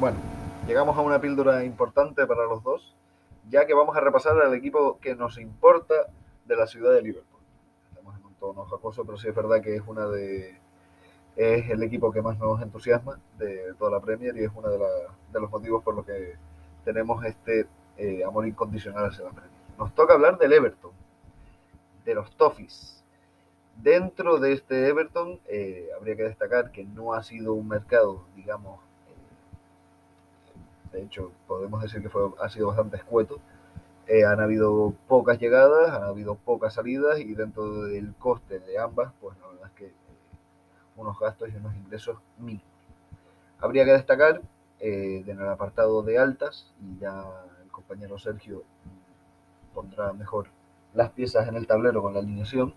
Bueno, llegamos a una píldora importante para los dos, ya que vamos a repasar al equipo que nos importa de la ciudad de Liverpool. Estamos en un tono jacoso, pero sí es verdad que es una de es el equipo que más nos entusiasma de toda la Premier y es uno de, los motivos por los que tenemos este eh, amor incondicional hacia la Premier. Nos toca hablar del Everton, de los Toffees. Dentro de este Everton eh, habría que destacar que no ha sido un mercado, digamos, de hecho, podemos decir que fue, ha sido bastante escueto. Eh, han habido pocas llegadas, han habido pocas salidas y dentro del coste de ambas, pues la verdad es que eh, unos gastos y unos ingresos mínimos. Habría que destacar eh, en el apartado de altas, y ya el compañero Sergio pondrá mejor las piezas en el tablero con la alineación,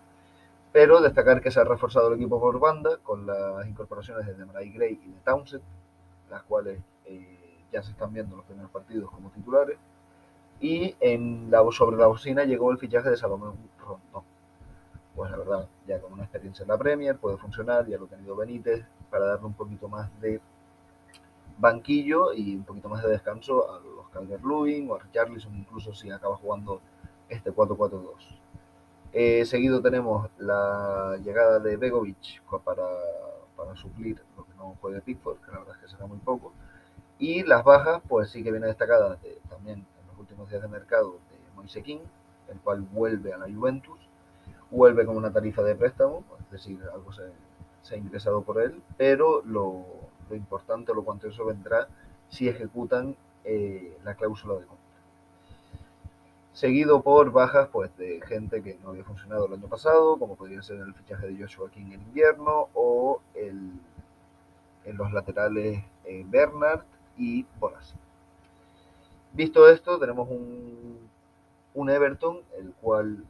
pero destacar que se ha reforzado el equipo por banda con las incorporaciones de Demarai Gray y de Townsend, las cuales ya se están viendo los primeros partidos como titulares. Y en la, sobre la bocina llegó el fichaje de Salomón Rondón. Pues la verdad, ya con una experiencia en la Premier, puede funcionar, ya lo ha tenido Benítez, para darle un poquito más de banquillo y un poquito más de descanso a los Calvert-Lewin o a Richarlison, incluso si acaba jugando este 4-4-2. Eh, seguido tenemos la llegada de Begovic para, para suplir lo que no juegue Pickford, que la verdad es que será muy poco. Y las bajas, pues sí que viene destacada también en los últimos días de mercado de Moise King, el cual vuelve a la Juventus, vuelve con una tarifa de préstamo, es decir, algo se, ha ingresado por él, pero lo, importante, lo cuantioso vendrá si ejecutan eh, la cláusula de compra. Seguido por bajas pues, de gente que no había funcionado el año pasado, como podría ser el fichaje de Joshua King en invierno o el, en los laterales eh, Bernard y Bolas. Visto esto, tenemos un, un Everton, el cual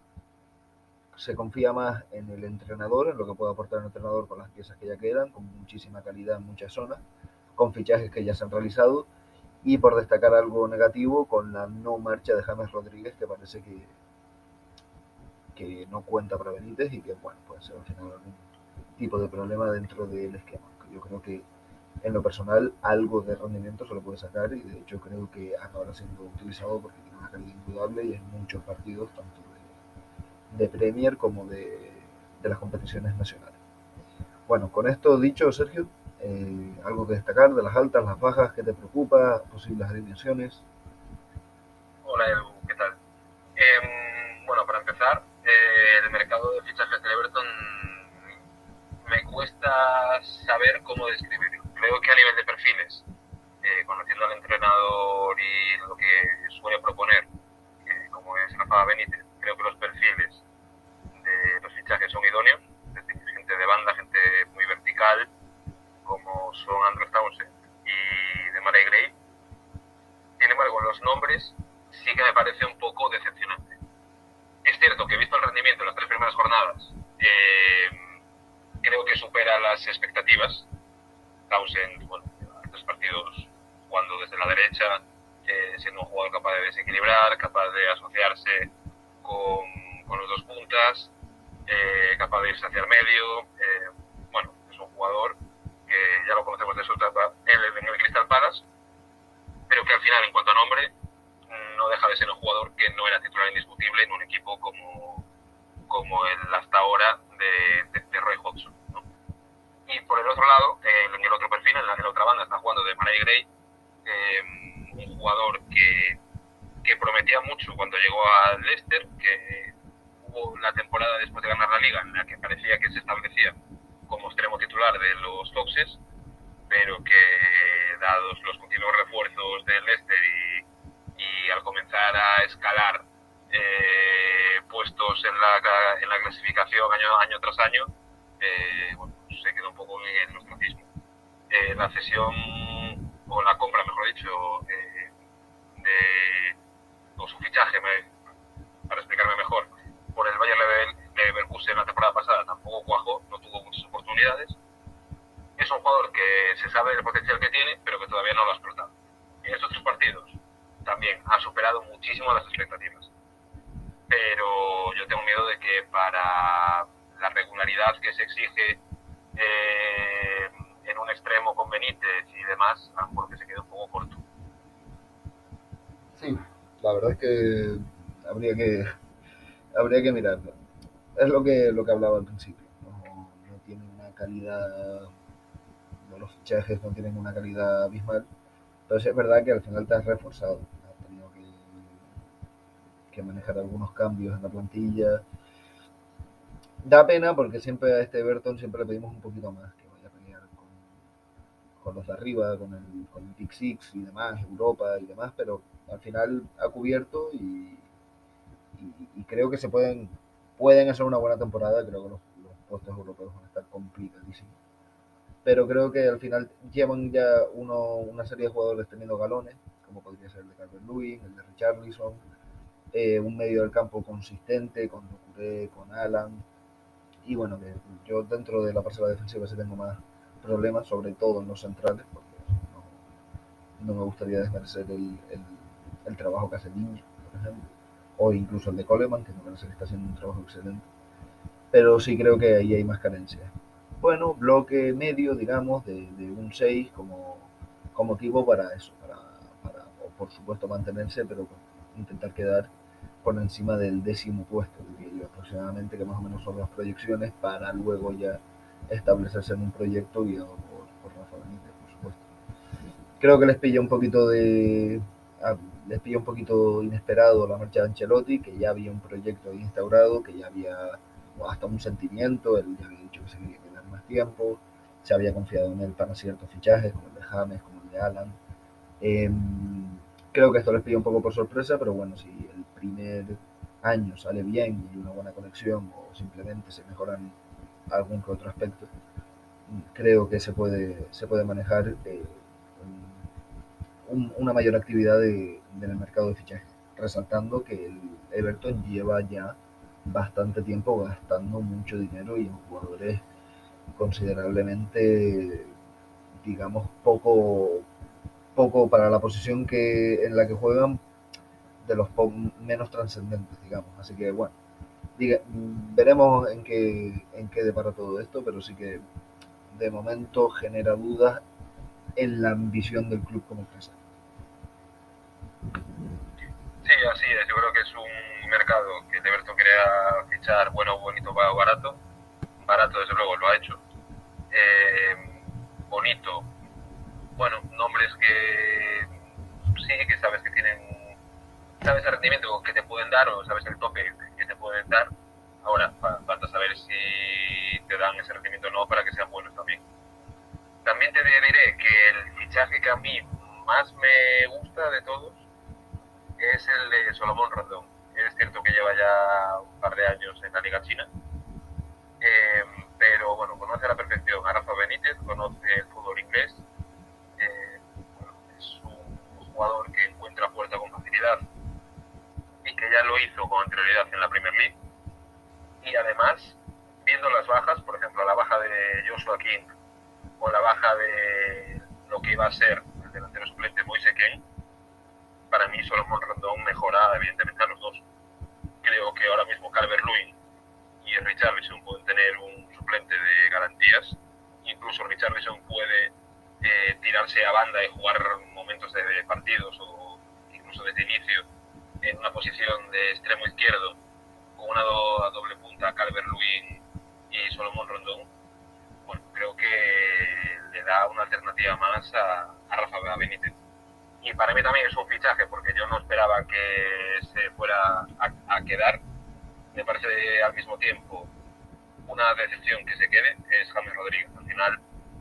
se confía más en el entrenador, en lo que puede aportar el entrenador con las piezas que ya quedan, con muchísima calidad en muchas zonas, con fichajes que ya se han realizado y por destacar algo negativo con la no marcha de James Rodríguez que parece que, que no cuenta para Benítez y que bueno puede ser al final algún tipo de problema dentro del esquema. Yo creo que en lo personal algo de rendimiento se lo puede sacar y de hecho creo que acabará siendo utilizado porque tiene una calidad indudable y en muchos partidos, tanto de, Premier como de, las competiciones nacionales. Bueno, con esto dicho, Sergio, eh, algo que destacar de las altas, las bajas, ¿qué te preocupa? Posibles alineaciones. Hola Edu, ¿qué tal? Em, bueno, para empezar, eh, el mercado de fichajes de Everton me cuesta saber cómo describirlo creo que a nivel de perfiles, eh, conociendo al entrenador y lo que suele proponer, como es Rafa Benítez, creo que los perfiles de los fichajes son idóneos, es decir, gente de banda, gente muy vertical, como son Andrew Townsend y de Mare Gray. Sin embargo, los nombres sí que me parece un poco decepcionante. Es cierto que he visto el rendimiento en las tres primeras jornadas, eh, creo que supera las expectativas, Townsend, bueno, estos partidos jugando desde la derecha, eh, siendo un jugador capaz de desequilibrar, capaz de asociarse con, con los dos puntas, eh, capaz de irse hacia el medio. Eh, bueno, es un jugador que ya lo conocemos de su etapa en el, Crystal Palace, pero que al final, en cuanto a nombre, no deja de ser un jugador que no era titular indiscutible en un equipo como, como el hasta ahora de, de Roy Hodgson. Y por el otro lado, eh, en el otro perfil, en la, otra banda, está jugando de Maray Gray, eh, un jugador que, que, prometía mucho cuando llegó al Leicester, que hubo la temporada después de ganar la liga en la que parecía que se establecía como extremo titular de los Foxes, pero que los continuos refuerzos del Leicester y, al comenzar a escalar eh, puestos en la, en la clasificación año, año tras año, eh, se quedó un poco en el ostracismo. Eh, la cesión, o la compra, mejor dicho, eh, o su fichaje, para explicarme mejor, por el Bayern Leverkusen la temporada pasada tampoco cuajó, no tuvo muchas oportunidades. Es un jugador que se sabe el potencial que tiene, pero que todavía no lo ha explotado. En estos tres partidos también ha superado muchísimo las expectativas. Pero yo tengo miedo de que para la regularidad que se exige eh, en un extremo con Demás, a lo mejor que se quede un poco corto. Sí, la verdad es que habría que habría que mirarlo. Es lo que lo que hablaba al principio. No, no tiene una calidad, no, los fichajes no tienen una calidad abismal. Entonces es verdad que al final te has reforzado. Has tenido que, que manejar algunos cambios en la plantilla. Da pena porque siempre a este Everton siempre le pedimos un poquito más, que vaya a pelear con, con los de arriba, con el, con el Big Six y demás, Europa y demás, pero al final ha cubierto y, y- y creo que se pueden pueden hacer una buena temporada. Creo que los, los puestos europeos van a estar complicadísimos. Pero creo que al final llevan ya uno, una serie de jugadores teniendo galones, como podría ser el de Calvert Lewin, el de Richarlison, eh, un medio del campo consistente con Doucouré, con Alan. Y bueno, que yo dentro de la parcela defensiva sí tengo más problemas, sobre todo en los centrales, porque no, no me gustaría desmerecer el, el, el trabajo que hace Niño, por ejemplo, o incluso el de Coleman, que me parece que está haciendo un trabajo excelente. Pero sí creo que ahí hay más carencias. Bueno, bloque medio, digamos, de, de un 6 como, como equipo para eso, para, para o por supuesto mantenerse, pero intentar quedar por encima del décimo puesto, diría yo aproximadamente, que más o menos son las proyecciones, para luego ya establecerse en un proyecto guiado por, por Rafa Benítez, por supuesto. Creo que les pilla un poquito de. ah, les pilla un poquito inesperado la marcha de Ancelotti, que ya había un proyecto instaurado, que ya había hasta un sentimiento, él ya había dicho que se quería quedar más tiempo, se había confiado en él para ciertos fichajes, como el de James, como el de Alan. Em, creo que esto les pilla un poco por sorpresa, pero bueno, si el primer año sale bien y hay una buena conexión o simplemente se mejoran algún que otro aspecto, creo que se puede, se puede manejar eh, un- una mayor actividad de- en el mercado de fichajes, resaltando que el Everton lleva ya bastante tiempo gastando mucho dinero y en jugadores considerablemente, digamos, poco, poco para la posición que, en la que juegan, de los menos trascendentes, digamos. Así que bueno, veremos en qué, en qué depara todo esto, pero sí que de momento genera dudas en la ambición del club como empresa. Sí, así es. Yo creo que es un mercado que el Everton quería fichar bueno, bonito, barato. Barato, desde luego, lo ha hecho. Eh, bonito. Bueno, nombres que sí, que sabes que tienen, sabes el rendimiento que te pueden dar o sabes el tope que te pueden dar. Ahora, fa- falta saber si te dan ese rendimiento o no para que sean buenos también. También que el fichaje que a mí más me gusta de todos es el de Solomón Rondón. Es cierto que lleva ya un par de años en la Liga China, eh, pero bueno, conoce a la perfección a Rafa Benítez, conoce el fútbol inglés, eh, bueno, es un jugador que encuentra puerta con facilidad y que ya lo hizo con anterioridad en la Premier League. Y además, viendo las bajas, por ejemplo, la baja de Joshua King o la baja de lo que iba a ser el delantero suplente Moise Ken, para mí Solomon Rondón mejora evidentemente a los dos. Creo que ahora mismo Calvert Lewin y Richarlison pueden tener un suplente de garantías. Incluso Richarlison puede eh, tirarse a banda y jugar momentos de, partidos o incluso desde inicio en una posición de extremo izquierdo con una do- doble punta Calvert Lewin y Solomon Rondón. Bueno, creo que le da una alternativa más a, a Rafa Benítez y para mí también es un fichaje porque yo no esperaba que se fuera a, quedar. Me parece al mismo tiempo una decepción que se quede es James Rodríguez. Al final,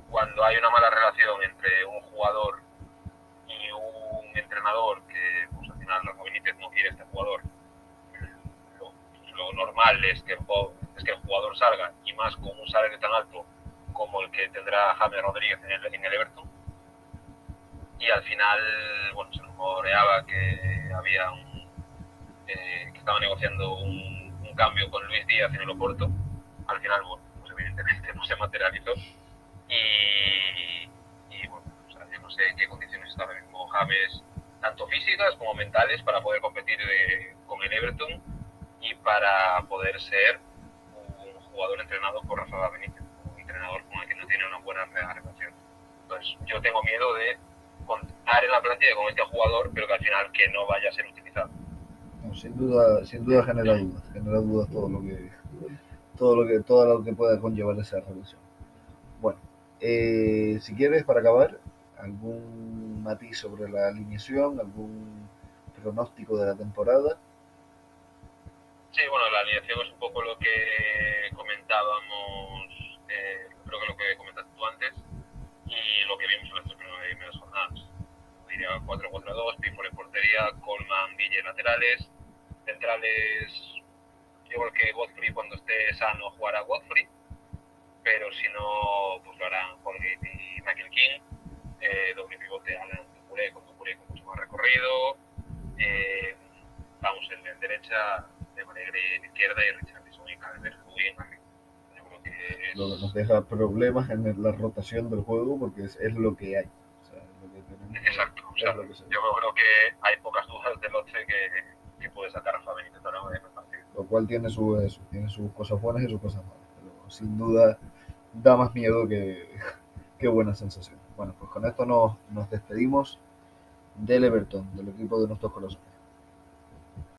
cuando hay una mala relación entre un jugador y un entrenador que pues, al final Rafa Benítez no quiere este jugador, lo, normal es que, el, es que el jugador salga y más con un salario tan alto como el que tendrá James Rodríguez en el, en el Everton y al final, bueno, se rumoreaba que había un, eh, que estaba negociando un, un cambio con Luis Díaz en el Oporto. Al final, bueno, pues evidentemente no se materializó. Y, y bueno, o sea, yo no sé en qué condiciones está ahora mismo James, tanto físicas como mentales, para poder competir eh, con el Everton y para poder ser un jugador entrenado por Rafa Benítez, un entrenador con el que no tiene una buena relación. Entonces, yo tengo miedo de en la plantilla con este jugador, pero que al final que no vaya a ser utilizado. sin duda, sin duda genera dudas, genera dudas todo lo que todo lo que todo lo que pueda conllevar esa relación. Bueno, eh, si quieres para acabar, algún matiz sobre la alineación, algún pronóstico de la temporada. Sí, bueno, la alineación es un poco lo que comentábamos, eh, creo que lo que comentaste tú antes, y lo que vimos en las primeras jornadas. Diría 4-4-2, Piffle en portería, Colman, Ville laterales, centrales, igual que Godfrey cuando esté sano jugará Godfrey, pero si no, pues lo harán Holgate y Michael King, eh, doble pivote Alan Ducuré, con Ducuré con mucho más recorrido, eh, vamos en, en derecha de Monegre en izquierda y Richarlison y Calderwood en arriba. Lo que nos deja problemas en la rotación del juego porque es, es lo que hay. O sea, lo que tenemos, Exacto. O sea, yo creo que hay pocas dudas del 11 que, que puede sacar a Fabián en el partido. Lo cual tiene, su, eso, tiene sus cosas buenas y sus cosas malas. Pero sin duda da más miedo que, que buena sensación. Bueno, pues con esto nos, nos despedimos del Everton, del equipo de nuestros corazones.